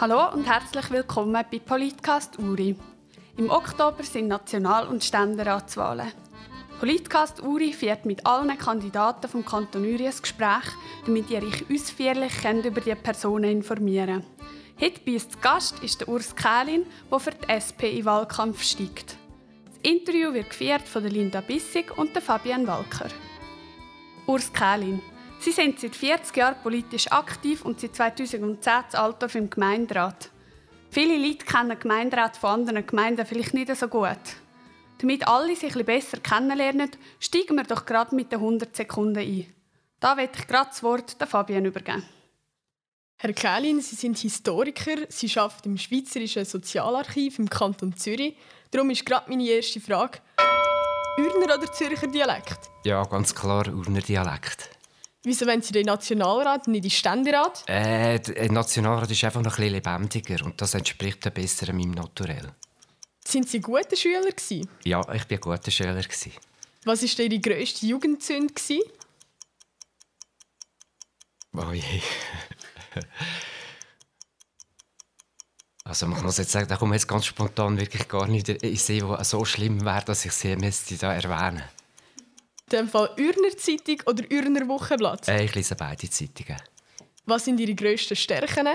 Hallo und herzlich willkommen bei Politcast Uri. Im Oktober sind National- und Ständeratswahlen. Politcast Uri führt mit allen Kandidaten vom Kanton Uri ein Gespräch, damit ihr euch ausführlich über die Personen informieren könnt. Heute bei uns zu Gast ist der Urs Kählin, der für die SP in Wahlkampf steigt. Das Interview wird geführt von Linda Bissig und Fabian Walker. Urs Kählin, Sie sind seit 40 Jahren politisch aktiv und seit 2010 das Altdorf im Gemeinderat. Viele Leute kennen Gemeinderat von anderen Gemeinden vielleicht nicht so gut. Damit alle sich ein besser kennenlernen, steigen wir doch gerade mit den 100 Sekunden ein. Da werde ich gerade das Wort der Fabian übergeben. Herr Kählin, Sie sind Historiker, Sie arbeiten im Schweizerischen Sozialarchiv im Kanton Zürich. Darum ist gerade meine erste Frage: Urner oder Zürcher Dialekt? Ja, ganz klar Urner Dialekt. Wieso wollen Sie den Nationalrat, nicht den Ständerat? Äh, der Nationalrat ist einfach noch ein bisschen lebendiger und das entspricht besser meinem Naturell. Sind Sie guter Schüler gewesen? Ja, ich war ein guter Schüler. Gewesen. Was war Ihre grösste Jugendsünde? Oh je. Also man muss jetzt sagen, da kommt jetzt ganz spontan wirklich gar nicht in Sinn, wo so schlimm wäre, dass ich sie müsste da erwähnen in dem Fall Ürner Zeitung oder Ürner Wochenblatt? Äh, ich lese beide Zeitungen. Was sind Ihre grössten Stärken?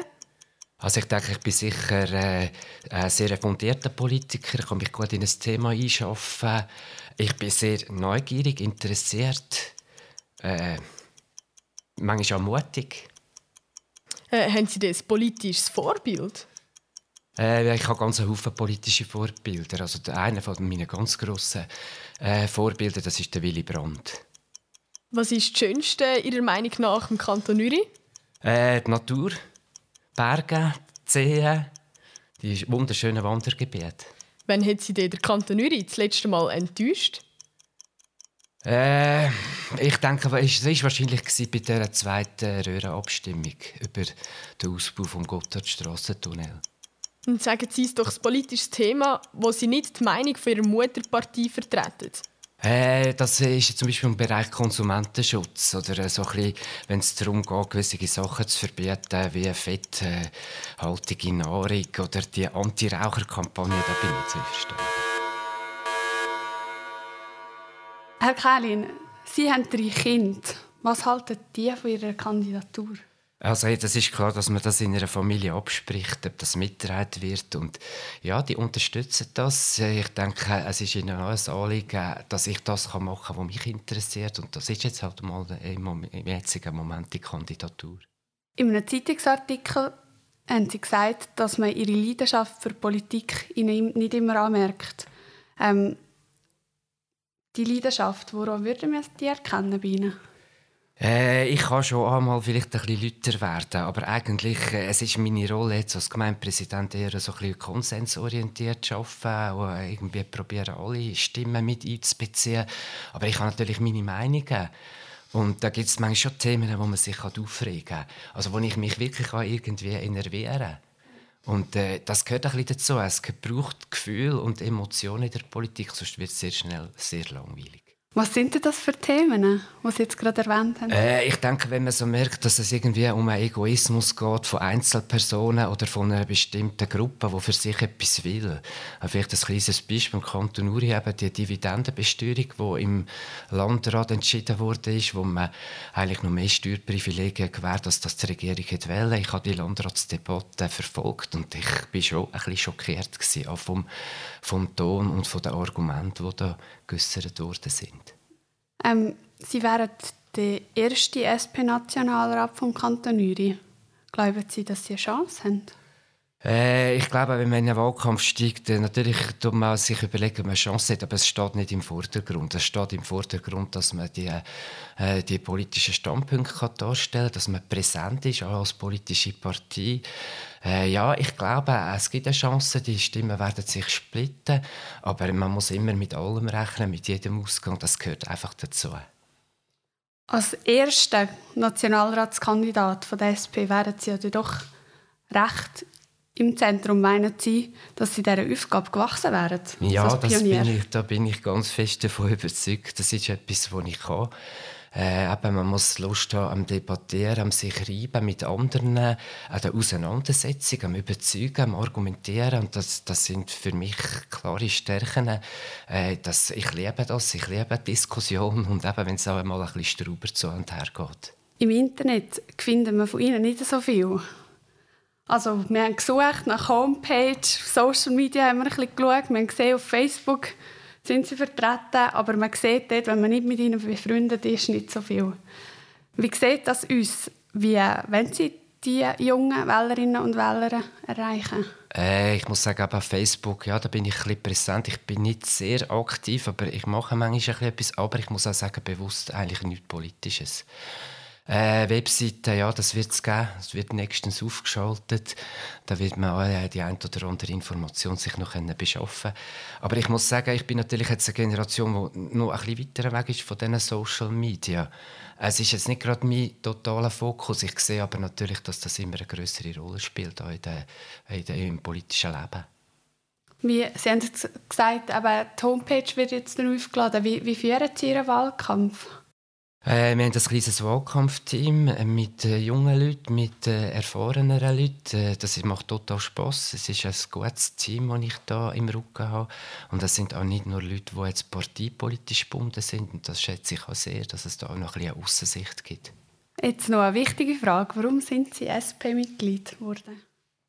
Also ich denke, ich bin sicher äh, ein sehr fundierter Politiker. Ich kann mich gut in ein Thema einschaffen. Ich bin sehr neugierig, interessiert, äh, manchmal auch mutig. Äh, haben Sie das politisches Vorbild? Äh, ich habe ganz viele politische Vorbilder. Also einer von meinen ganz grossen äh, Vorbilder, das ist der Willy Brandt. Was ist das Schönste Ihrer Meinung nach im Kanton Uri? Äh, die Natur, Berge, die Seen, die wunderschönen Wandergebiete. Wann hat Sie den Kanton Uri das letzte Mal enttäuscht? Äh, ich denke, es war wahrscheinlich bei der zweiten Röhrenabstimmung über den Ausbau des Gotthardstrassentunnels. Und sagen Sie es doch das politische Thema, wo Sie nicht die Meinung von Ihrer Mutterpartei vertreten. Äh, das ist zum Beispiel im Bereich Konsumentenschutz oder so ein wenn es darum geht, gewisse Sachen zu verbieten, wie fetthaltige Nahrung oder die Anti-Raucher-Kampagne, da bin ich zu verstehen. Herr Kählin, Sie haben drei Kinder. Was halten die von Ihrer Kandidatur? Also hey, das ist klar, dass man das in einer Familie abspricht, ob das mitgetragen wird und ja, die unterstützen das. Ich denke, es ist ihnen auch ein Anliegen, dass ich das machen kann, was mich interessiert und das ist jetzt halt mal im, jetzigen Moment die Kandidatur. In einem Zeitungsartikel haben Sie gesagt, dass man Ihre Leidenschaft für Politik nicht immer anmerkt. Ähm, die Leidenschaft, woran würden wir die erkennen bei Ihnen? Äh, ich kann schon einmal vielleicht ein bisschen lauter werden, aber eigentlich äh, es ist meine Rolle jetzt als Gemeindepräsident eher so ein konsensorientiert zu arbeiten und irgendwie probieren, alle Stimmen mit einzubeziehen. Aber ich habe natürlich meine Meinungen. Und da gibt es manchmal schon Themen, wo man sich aufregen kann. Also wo ich mich wirklich irgendwie innervieren kann. Und äh, das gehört ein bisschen dazu. Es braucht Gefühl und Emotionen in der Politik, sonst wird es sehr schnell sehr langweilig. Was sind denn das für Themen, die Sie jetzt gerade erwähnt haben? Äh, ich denke, wenn man so merkt, dass es irgendwie um einen Egoismus geht von Einzelpersonen oder von einer bestimmten Gruppe, die für sich etwas will. Äh, vielleicht ein kleines Beispiel im Kanton Uri, eben die Dividendenbesteuerung, die im Landrat entschieden wurde, wo man eigentlich noch mehr Steuerprivilegien gewährt, als das die Regierung wollte. Ich habe die Landratsdebatte verfolgt und ich war schon ein bisschen schockiert gewesen, auch vom, vom Ton und von den Argumenten, die da geäussert worden sind. Ähm, Sie wären der erste SP-Nationalrat vom Kanton Uri. Glauben Sie, dass Sie eine Chance haben? Äh, ich glaube, wenn man in einen Wahlkampf steigt, dann natürlich tut man sich überlegen, ob man eine Chance hat, aber es steht nicht im Vordergrund. Es steht im Vordergrund, dass man die, äh, die politischen Standpunkte kann darstellen kann, dass man präsent ist, als politische Partei. Äh, ja, ich glaube, es gibt eine Chance, die Stimmen werden sich splitten, aber man muss immer mit allem rechnen, mit jedem Ausgang, das gehört einfach dazu. Als erster Nationalratskandidat von der SP wären Sie ja doch recht im Zentrum meinen Sie, dass Sie dieser Aufgabe gewachsen wären? Ja, das bin ich, da bin ich ganz fest davon überzeugt. Das ist etwas, was ich kann. Äh, eben, man muss Lust haben am Debattieren, am sich reiben mit anderen, an der Auseinandersetzung, am Überzeugen, am Argumentieren. Und das, das sind für mich klare Stärken. Äh, das, ich liebe das, ich liebe Diskussion und eben, wenn es auch mal ein bisschen strauber zu und her geht. Im Internet finden wir von Ihnen nicht so viel. Also, wir haben gesucht nach Homepage, Social Media haben wir ein bisschen geschaut, wir haben gesehen, auf Facebook sind sie vertreten, aber man sieht dort, wenn man nicht mit ihnen befreundet ist, nicht so viel. Wie sieht das uns? Wie wenn Sie die jungen Wählerinnen und Wähler erreichen? Äh, ich muss sagen, auf Facebook, ja, da bin ich ein bisschen präsent. Ich bin nicht sehr aktiv, aber ich mache manchmal ein etwas. Aber ich muss auch sagen, bewusst eigentlich nichts Politisches. Äh, Webseite, ja, das wird es geben. Es wird nächstens aufgeschaltet. Da wird man auch äh, die ein oder andere Information sich noch können beschaffen Aber ich muss sagen, ich bin natürlich jetzt eine Generation, die noch ein bisschen weiter weg ist von diesen Social Media. Es ist jetzt nicht gerade mein totaler Fokus. Ich sehe aber natürlich, dass das immer eine größere Rolle spielt in der, in der, im politischen Leben. Wie, Sie haben gesagt, aber die Homepage wird jetzt aufgeladen. Wie, wie führen Sie Ihren Wahlkampf? Äh, wir haben ein kleines Wahlkampfteam äh, mit äh, jungen Leuten, mit äh, erfahreneren Leuten. Äh, das macht total Spass. Es ist ein gutes Team, das ich da im Rücken habe. Und das sind auch nicht nur Leute, die jetzt parteipolitisch gebunden sind. Und das schätze ich auch sehr, dass es da auch noch ein bisschen Aussicht gibt. Jetzt noch eine wichtige Frage. Warum sind Sie SP-Mitglied geworden?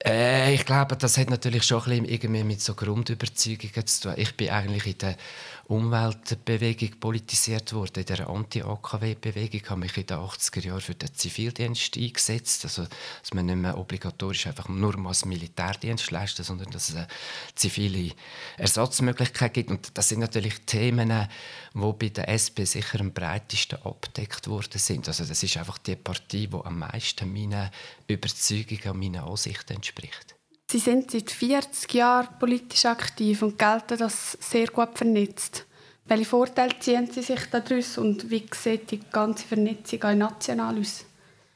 Äh, ich glaube, das hat natürlich schon ein bisschen irgendwie mit so Grundüberzeugungen zu tun. Ich bin eigentlich in der Umweltbewegung politisiert worden, in der Anti-AKW-Bewegung. Ich habe mich in den 80er Jahren für den Zivildienst eingesetzt, also dass man nicht mehr obligatorisch einfach nur mal als Militärdienst leisten, sondern dass es eine zivile Ersatzmöglichkeit gibt. Und das sind natürlich Themen, die bei der SP sicher am breitesten abdeckt worden sind. Also das ist einfach die Partei, die am meisten meinen Überzeugungen und meinen Ansichten entspricht. Sie sind seit 40 Jahren politisch aktiv und gelten das sehr gut vernetzt. Welche Vorteile ziehen Sie sich daraus und wie sieht die ganze Vernetzung auch national aus?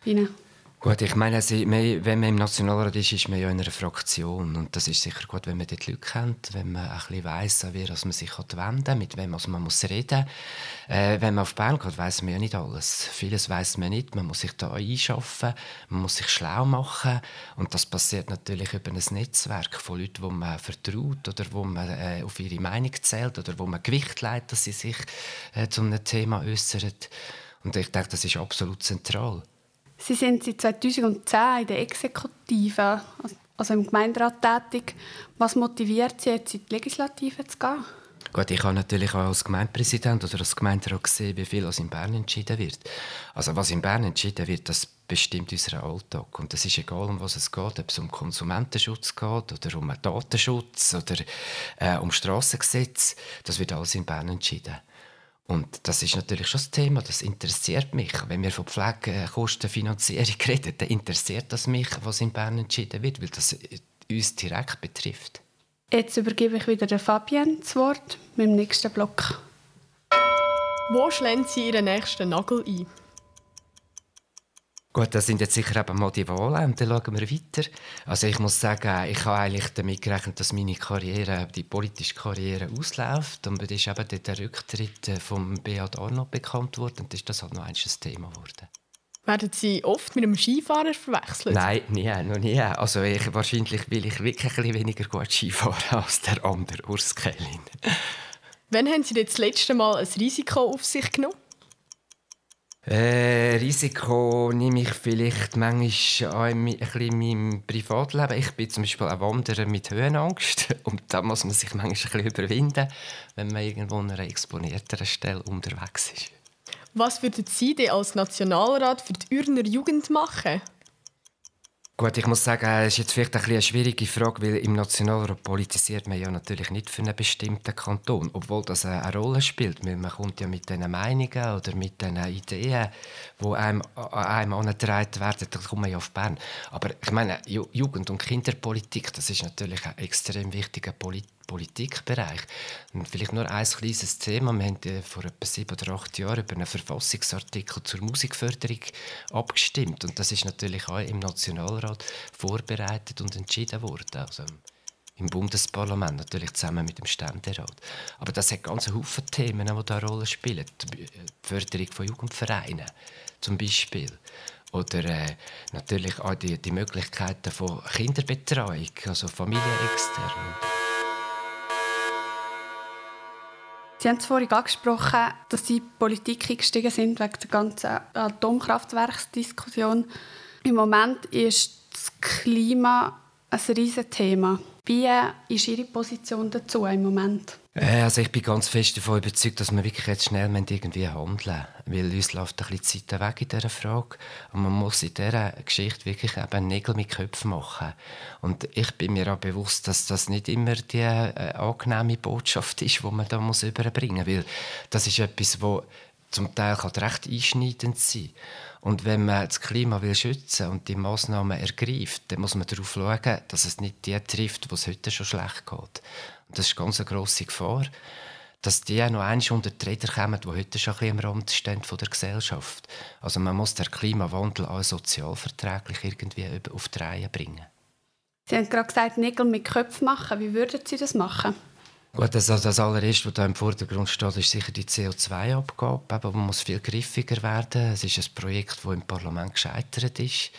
Ihnen? Gut, ich meine, wenn man im Nationalrat ist, ist man ja in einer Fraktion. Und das ist sicher gut, wenn man dort Leute kennt, wenn man ein bisschen weiss, wie man sich wenden kann, mit wem man muss reden muss. Äh, wenn man auf Bern geht, weiss man ja nicht alles. Vieles weiss man nicht. Man muss sich da einschaffen, man muss sich schlau machen. Und das passiert natürlich über ein Netzwerk von Leuten, wo man vertraut oder wo man äh, auf ihre Meinung zählt oder wo man Gewicht leitet, dass sie sich äh, zu einem Thema äußern. Und ich denke, das ist absolut zentral. Sie sind seit 2010 in der Exekutive, also im Gemeinderat tätig. Was motiviert Sie jetzt in die Legislative zu gehen? Gut, ich habe natürlich auch als Gemeindepräsident oder als Gemeinderat gesehen, wie viel in Bern entschieden wird. Also was in Bern entschieden wird, das bestimmt unseren Alltag. Und es ist egal, um was es geht, ob es um Konsumentenschutz geht oder um Datenschutz oder äh, um Strassengesetz. Das wird alles in Bern entschieden. Und das ist natürlich schon das Thema, das interessiert mich. Wenn wir von Pflegekostenfinanzierung reden, dann interessiert das mich, was in Bern entschieden wird, weil das uns direkt betrifft. Jetzt übergebe ich wieder den Fabian das Wort mit dem nächsten Block. Wo schlagen Sie Ihren nächsten Nagel ein? Gut, das sind jetzt sicher eben mal die Wahlen und dann schauen wir weiter. Also ich muss sagen, ich habe eigentlich damit gerechnet, dass meine Karriere, die politische Karriere ausläuft. Und dann ist eben der Rücktritt von Beat Arnold bekannt worden und dann ist das halt noch ein Thema geworden. Werden Sie oft mit einem Skifahrer verwechselt? Nein, nie, noch nie. Also ich, wahrscheinlich will ich wirklich ein weniger gut Skifahren als der andere Urs Kellin. Wann haben Sie das letzte Mal ein Risiko auf sich genommen? Äh, Risiko nehme ich vielleicht manchmal auch bisschen in meinem Privatleben. Ich bin zum Beispiel ein Wanderer mit Höhenangst und da muss man sich manchmal ein bisschen überwinden, wenn man irgendwo an einer exponierteren Stelle unterwegs ist. Was würden Sie denn als Nationalrat für die Urner Jugend machen? Gut, ich muss sagen, es ist jetzt vielleicht ein eine schwierige Frage, weil im Nationalrat politisiert man ja natürlich nicht für einen bestimmten Kanton, obwohl das eine Rolle spielt. Man kommt ja mit diesen Meinungen oder mit diesen Ideen, die einem, einem angetragen werden, da kommt man ja auf Bern. Aber ich meine, Jugend- und Kinderpolitik, das ist natürlich ein extrem wichtiger Politik Politikbereich. Und vielleicht nur ein kleines Thema. Wir haben äh, vor etwa sieben oder acht Jahren über einen Verfassungsartikel zur Musikförderung abgestimmt. Und das ist natürlich auch im Nationalrat vorbereitet und entschieden worden. Also im Bundesparlament, natürlich zusammen mit dem Ständerat. Aber das hat ganz Haufen Themen, die da eine Rolle spielen. Die Förderung von Jugendvereinen zum Beispiel. Oder äh, natürlich auch die, die Möglichkeiten von Kinderbetreuung, also familienextern. Sie haben es vorhin angesprochen, dass Sie in die Politik eingestiegen sind wegen der ganzen Atomkraftwerksdiskussion. Im Moment ist das Klima ein riesiges Thema. Wie ist Ihre Position dazu im Moment? Äh, also ich bin ganz fest davon überzeugt, dass wir wirklich jetzt schnell irgendwie handeln Weil uns läuft ein bisschen Zeit weg in dieser Frage. Und man muss in dieser Geschichte wirklich eben Nägel mit Köpfen machen. Und ich bin mir auch bewusst, dass das nicht immer die äh, angenehme Botschaft ist, die man da muss überbringen muss. Weil das ist etwas, wo zum Teil kann recht einschneidend sein und wenn man das Klima will schützen und die Massnahmen ergreift, dann muss man darauf schauen, dass es nicht die trifft, wo es heute schon schlecht geht. Und das ist ganz eine grosse Gefahr, dass die noch einmal unter die Räder kommen, die heute schon ein bisschen am Rand stehen von der Gesellschaft. Also man muss den Klimawandel auch sozialverträglich irgendwie auf die Reihe bringen. Sie haben gerade gesagt, Nägel mit Köpfen machen. Wie würden Sie das machen? Gut, das, also das allererste, was da im Vordergrund steht, ist sicher die CO2-Abgabe. Die muss viel griffiger werden. Es ist ein Projekt, das im Parlament gescheitert ist.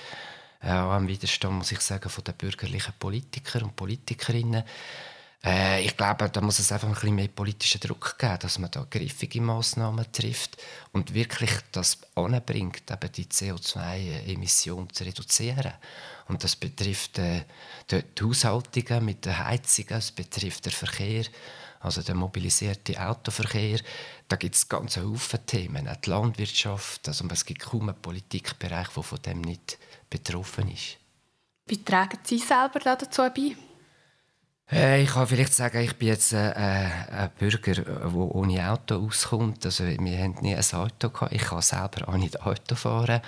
Äh, auch am Widerstand, muss ich sagen, von den bürgerlichen Politikern und Politikerinnen. Äh, ich glaube, da muss es einfach ein bisschen mehr politischen Druck geben, dass man da griffige Massnahmen trifft und wirklich das anbringt, eben die CO2-Emissionen zu reduzieren. Und das betrifft äh, die Haushaltungen mit den Heizungen, es betrifft den Verkehr, also den mobilisierten Autoverkehr. Da gibt es ganz viele Themen, auch die Landwirtschaft. Also es gibt kaum einen Politikbereich, der von dem nicht betroffen ist. Wie tragen Sie selber dazu bei? Äh, ich kann vielleicht sagen, ich bin jetzt äh, äh ein Bürger, der ohne Auto auskommt. Also, wir haben nie ein Auto gehabt. Ich kann selber auch nicht Auto fahren.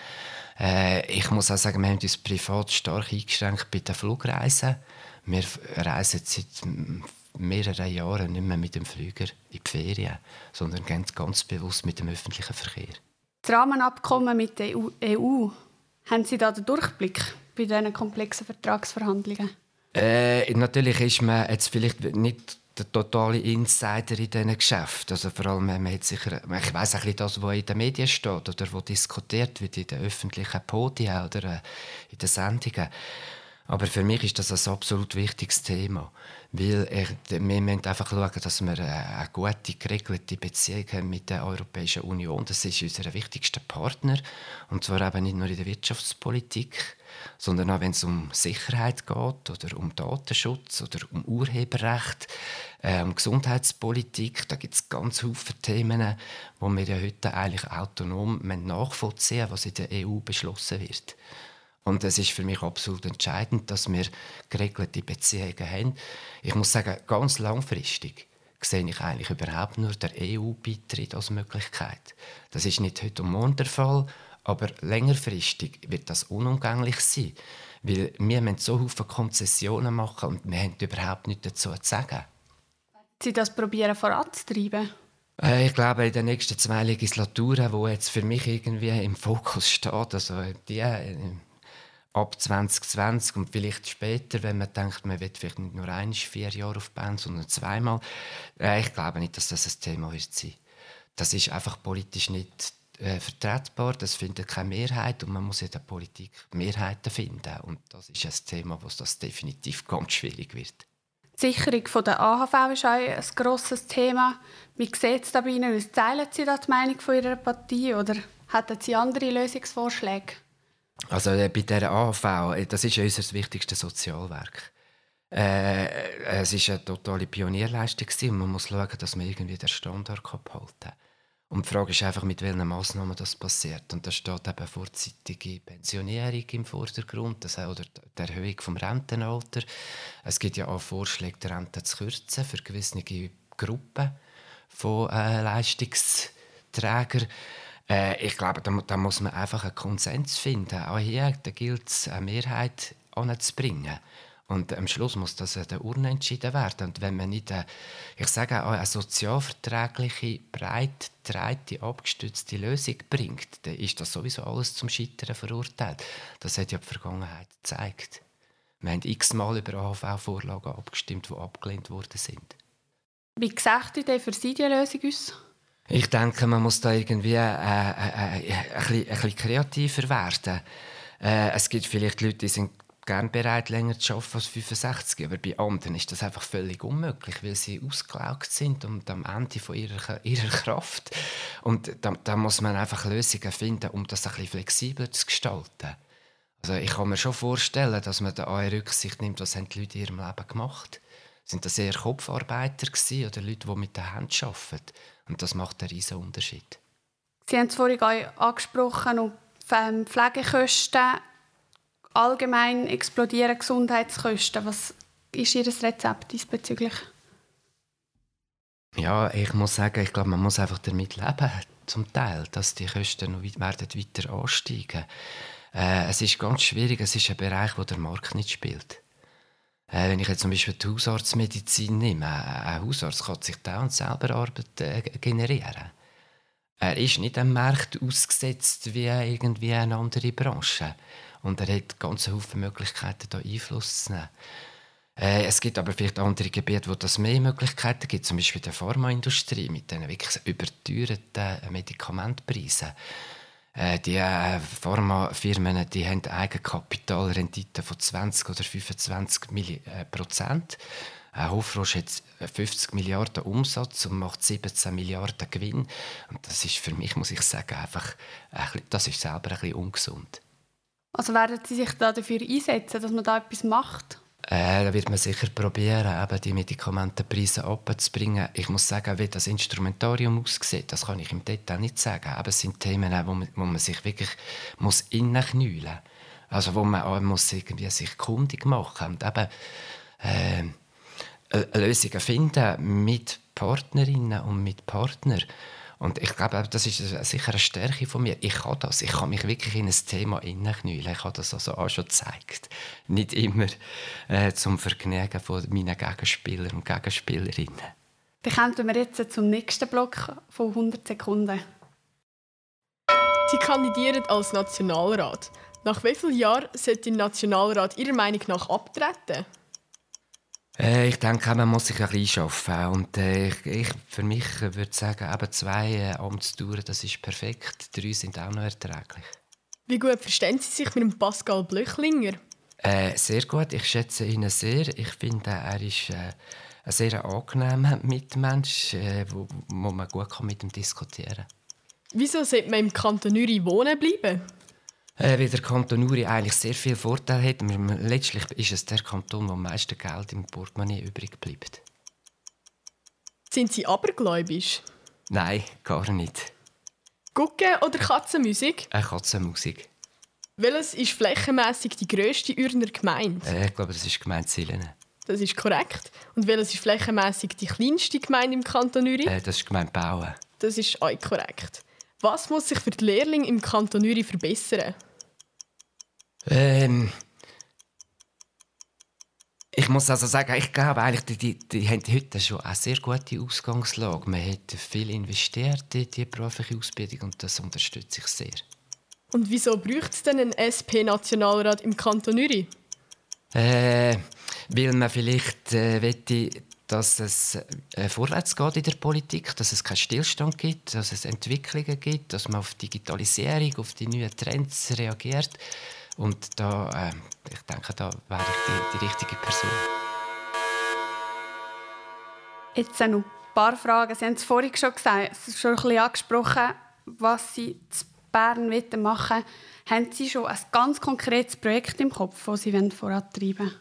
Ich muss auch sagen, wir haben uns privat stark eingeschränkt bei den Flugreisen. Wir reisen seit mehreren Jahren nicht mehr mit dem Flüger in die Ferien, sondern ganz, ganz bewusst mit dem öffentlichen Verkehr. Das Rahmenabkommen mit der EU haben Sie da den Durchblick bei diesen komplexen Vertragsverhandlungen? Äh, natürlich ist man jetzt vielleicht nicht der totale Insider in diesen Geschäften. Also vor allem, man hat sicher, ich weiss ein das, was in den Medien steht oder was diskutiert wird in den öffentlichen Podien oder äh, in den Sendungen. Aber für mich ist das ein absolut wichtiges Thema. Weil ich, wir müssen einfach schauen, dass wir eine gute, geregelte Beziehung haben mit der Europäischen Union. Das ist unser wichtigster Partner. Und zwar eben nicht nur in der Wirtschaftspolitik, sondern auch wenn es um Sicherheit geht oder um Datenschutz oder um Urheberrecht, äh, um Gesundheitspolitik. Da gibt es ganz viele Themen, wo wir ja heute eigentlich autonom nachvollziehen was in der EU beschlossen wird. Und es ist für mich absolut entscheidend, dass wir geregelte Beziehungen haben. Ich muss sagen, ganz langfristig sehe ich eigentlich überhaupt nur der EU-Beitritt als Möglichkeit. Das ist nicht heute und morgen der Fall, aber längerfristig wird das unumgänglich sein. Weil wir müssen so viele Konzessionen machen und wir haben überhaupt nichts dazu zu sagen. Sie das probieren voranzutreiben? Äh, ich glaube, in den nächsten zwei Legislaturen, wo jetzt für mich irgendwie im Fokus steht, also die äh, ab 2020 und vielleicht später, wenn man denkt, man wird vielleicht nicht nur ein, vier Jahre auf Band, sondern zweimal. Äh, ich glaube nicht, dass das ein Thema wird sein. Das ist einfach politisch nicht äh, vertretbar, das findet keine Mehrheit und man muss in der Politik Mehrheiten finden und das ist ein Thema, wo das definitiv ganz schwierig wird. Die Sicherung der AHV ist auch ein grosses Thema. Wie sieht es da bei Ihnen aus? Teilen Sie da die Meinung von Ihrer Partie oder hätten Sie andere Lösungsvorschläge? Also äh, bei der AHV, äh, das ist unser wichtigstes Sozialwerk. Äh, es war eine totale Pionierleistung und man muss schauen, dass man irgendwie den Standard behalten kann. Und die Frage ist einfach, mit welchen Massnahmen das passiert. Und da steht eben vorzeitige Pensionierung im Vordergrund das, oder die Erhöhung des Rentenalters. Es gibt ja auch Vorschläge, die Rente zu kürzen für gewisse Gruppen von äh, Leistungsträgern. Äh, ich glaube, da, da, muss man einfach einen Konsens finden. Auch hier gilt es, eine Mehrheit anzubringen. Und am Schluss muss das an der Urne entschieden werden. Und wenn man nicht, eine, ich sage auch, eine sozialverträgliche, breit breite, abgestützte Lösung bringt, dann ist das sowieso alles zum Scheitern verurteilt. Das hat ja die Vergangenheit gezeigt. Wir haben x-mal über AHV-Vorlagen abgestimmt, die abgelehnt worden sind. Wie gesagt ihr für Sie die Lösung aus? Ich denke, man muss da irgendwie äh, äh, äh, ein, bisschen, ein bisschen kreativer werden. Äh, es gibt vielleicht Leute, die sind gerne bereit, länger zu arbeiten als 65, aber bei anderen ist das einfach völlig unmöglich, weil sie ausgelaugt sind und am Ende von ihrer, ihrer Kraft. Und da, da muss man einfach Lösungen finden, um das ein bisschen flexibler zu gestalten. Also ich kann mir schon vorstellen, dass man da auch Rücksicht nimmt, was haben die Leute in ihrem Leben gemacht Sind das eher Kopfarbeiter gewesen, oder Leute, die mit der Hand arbeiten? Und das macht einen riesen Unterschied. Sie haben es vorhin angesprochen, und ähm, Pflegekosten allgemein explodieren Gesundheitskosten. Was ist Ihr Rezept diesbezüglich? Ja, ich muss sagen, ich glaube, man muss einfach damit leben, zum Teil, dass die Kosten noch werden weiter ansteigen. Äh, es ist ganz schwierig, es ist ein Bereich, wo der Markt nicht spielt. Äh, wenn ich jetzt zum Beispiel die Hausarztmedizin nehme, ein Hausarzt kann sich da und selber Arbeit äh, generieren. Er ist nicht am Markt ausgesetzt wie irgendwie eine andere Branche. Und er hat ganz viele Möglichkeiten, da Einfluss zu nehmen. Äh, es gibt aber vielleicht andere Gebiete, wo das mehr Möglichkeiten gibt, zum Beispiel der Pharmaindustrie mit den wirklich überteuerten Medikamentpreisen. Äh, die äh, Pharmafirmen die haben Eigenkapitalrendite von 20 oder 25 Milli äh, Prozent. Äh, Hofrosch hat 50 Milliarden Umsatz und macht 17 Milliarden Gewinn. Und das ist für mich, muss ich sagen, einfach, das ist selber ein bisschen ungesund. Also werden Sie sich da dafür einsetzen, dass man da etwas macht? Äh, da wird man sicher probieren, eben die Medikamentenpreise abzubringen. Ich muss sagen, wie das Instrumentarium aussieht, das kann ich im Detail nicht sagen. Aber es sind Themen, wo man, wo man sich wirklich muss innenknüllen muss. Also wo man auch muss irgendwie sich kundig machen und eben äh, Lösungen finden mit Partnerinnen und mit Partnern. Und ich glaube, das ist sicher eine Stärke von mir. Ich kann das. Ich kann mich wirklich in ein Thema hineinknüllen. Ich habe das also auch schon gezeigt. Nicht immer äh, zum Vergnügen von meinen Gegenspielern und Gegenspielerinnen. Dann kommen wir jetzt zum nächsten Block von 100 Sekunden. Sie kandidieren als Nationalrat. Nach wie vielen Jahren sollte der Nationalrat Ihrer Meinung nach abtreten? Äh, ich denke, man muss sich ein bisschen schaffen. Und äh, ich, ich, für mich würde ich sagen, eben zwei äh, Amtsdauern, das ist perfekt. Drei sind auch noch erträglich. Wie gut verstehen Sie sich mit dem Pascal Blöchlinger? Äh, sehr gut. Ich schätze ihn sehr. Ich finde, er ist äh, ein sehr angenehmer Mitmensch, äh, wo, wo man gut mit ihm diskutieren kann. Wieso sollte man im Kanton Uri wohnen bleiben? Äh, weil der Kanton Uri eigentlich sehr viel Vorteil hat. Letztlich ist es der Kanton, der am meisten Geld im Portemonnaie übrig bleibt. Sind Sie abergläubisch? Nein, gar nicht. Gucken oder Katzenmusik? Eine Katzenmusik. Welches ist flächenmässig die grösste Urner Gemeinde? Äh, ich glaube, das ist Gemeinde Silene. Das ist korrekt. Und welches ist flächenmässig die kleinste Gemeinde im Kanton Uri? Äh, das ist Gemeinde Bauen. Das ist auch korrekt. Was muss sich für die Lehrlinge im Kanton Uri verbessern? Ähm, ich muss also sagen, ich glaube eigentlich, die, die, die haben heute schon eine sehr gute Ausgangslage. Man hat viel investiert in die berufliche Ausbildung und das unterstütze ich sehr. Und wieso braucht es denn einen SP-Nationalrat im Kanton Uri? Äh, weil man vielleicht äh, wette, dass es äh, vorwärts geht in der Politik, dass es keinen Stillstand gibt, dass es Entwicklungen gibt, dass man auf Digitalisierung, auf die neuen Trends reagiert. Und da, äh, ich denke, da wäre ich die, die richtige Person. Jetzt noch ein paar Fragen. Sie haben es vorhin schon gesagt, es ist schon ein bisschen angesprochen, was Sie zu Bern machen wollen. Haben Sie schon ein ganz konkretes Projekt im Kopf, das Sie vorantreiben wollen?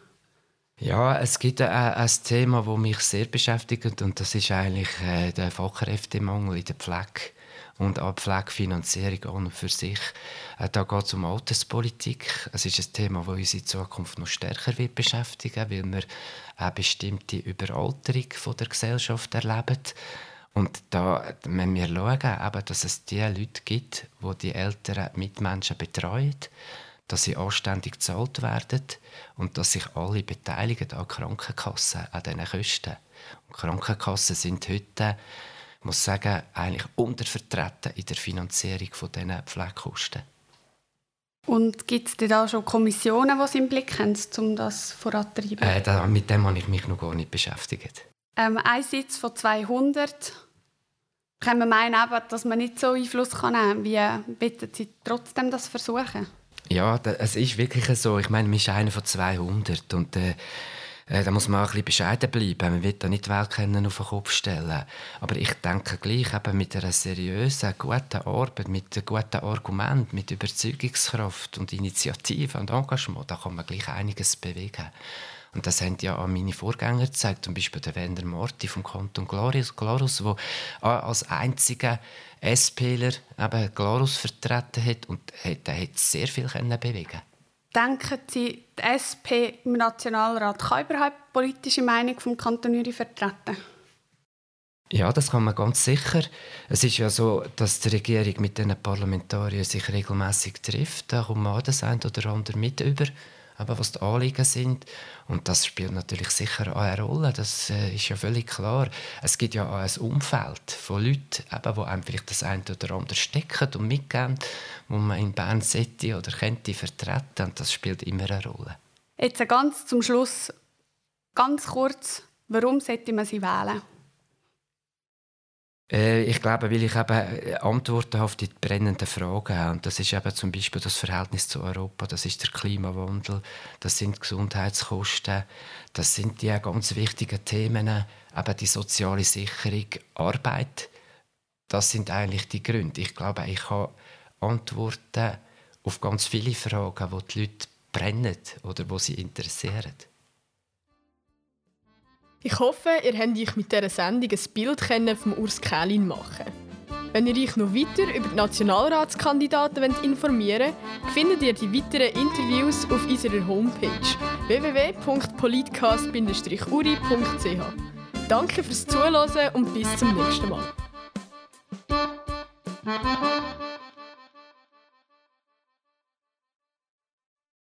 Ja, es gibt ein, ein Thema, das mich sehr beschäftigt und das ist eigentlich äh, der Fachkräftemangel in der Pflege und auch die Pflegefinanzierung an und für sich. Äh, da geht es um Alterspolitik. Es ist ein Thema, das uns in Zukunft noch stärker wird beschäftigen weil wir eine bestimmte Überalterung von der Gesellschaft erleben. Und da müssen wir schauen, eben, dass es die Leute gibt, die die älteren Mitmenschen betreuen, dass sie anständig gezahlt werden und dass sich alle beteiligen an Krankenkassen, an diesen Kosten. Und Krankenkassen sind heute ich muss sagen, eigentlich untervertreten in der Finanzierung dieser Pflegekosten. Und gibt es da schon Kommissionen, die Sie im Blick haben, um das voranzutreiben? Äh, da, mit dem habe ich mich noch gar nicht beschäftigt. Ähm, ein Sitz von 200 kann man meinen, dass man nicht so Einfluss kann nehmen kann. Wie bitten Sie trotzdem das versuchen? Ja, es ist wirklich so. Ich meine, man ist einer von 200 und äh, äh, da muss man auch ein bisschen bescheiden bleiben. Man will da nicht die Welt auf den Kopf stellen. Aber ich denke gleich eben mit einer seriösen, guten Arbeit, mit einem guten Argument, mit Überzeugungskraft und Initiative und Engagement, da kann man gleich einiges bewegen. Und das haben ja auch meine Vorgänger gezeigt, zum Beispiel der Wender Morti vom Kanton Glarus, der als einziger SPler Glarus vertreten hat und der hat sehr viel bewegen Denken Sie, die SP im Nationalrat kann überhaupt die politische Meinung vom Kanton Uri vertreten? Ja, das kann man ganz sicher. Es ist ja so, dass die Regierung mit den Parlamentariern sich regelmäßig trifft. Da kommt man das ein oder andere mit über eben, was die Anliegen sind. Und das spielt natürlich sicher auch eine Rolle, das äh, ist ja völlig klar. Es gibt ja auch ein Umfeld von Leuten, die einem vielleicht das eine oder andere stecken und mitgeben, wo man in Bern sollte oder könnte vertreten und das spielt immer eine Rolle. Jetzt ganz zum Schluss, ganz kurz, warum sollte man sie wählen? Äh, ich glaube, weil ich eben äh, Antworten auf die brennenden Fragen habe. Und das ist eben zum Beispiel das Verhältnis zu Europa, das ist der Klimawandel, das sind Gesundheitskosten, das sind die ganz wichtigen Themen, eben die soziale Sicherung, Arbeit. Das sind eigentlich die Gründe. Ich glaube, ich habe Antworten auf ganz viele Fragen, die die Leute brennen oder die sie interessieren. Ich hoffe, ihr könnt euch mit dieser Sendung ein Bild vom Urs Kählin machen. Wenn ihr euch noch weiter über die Nationalratskandidaten informieren wollt, findet ihr die weiteren Interviews auf unserer Homepage www.politcast-uri.ch. Danke fürs Zuhören und bis zum nächsten Mal.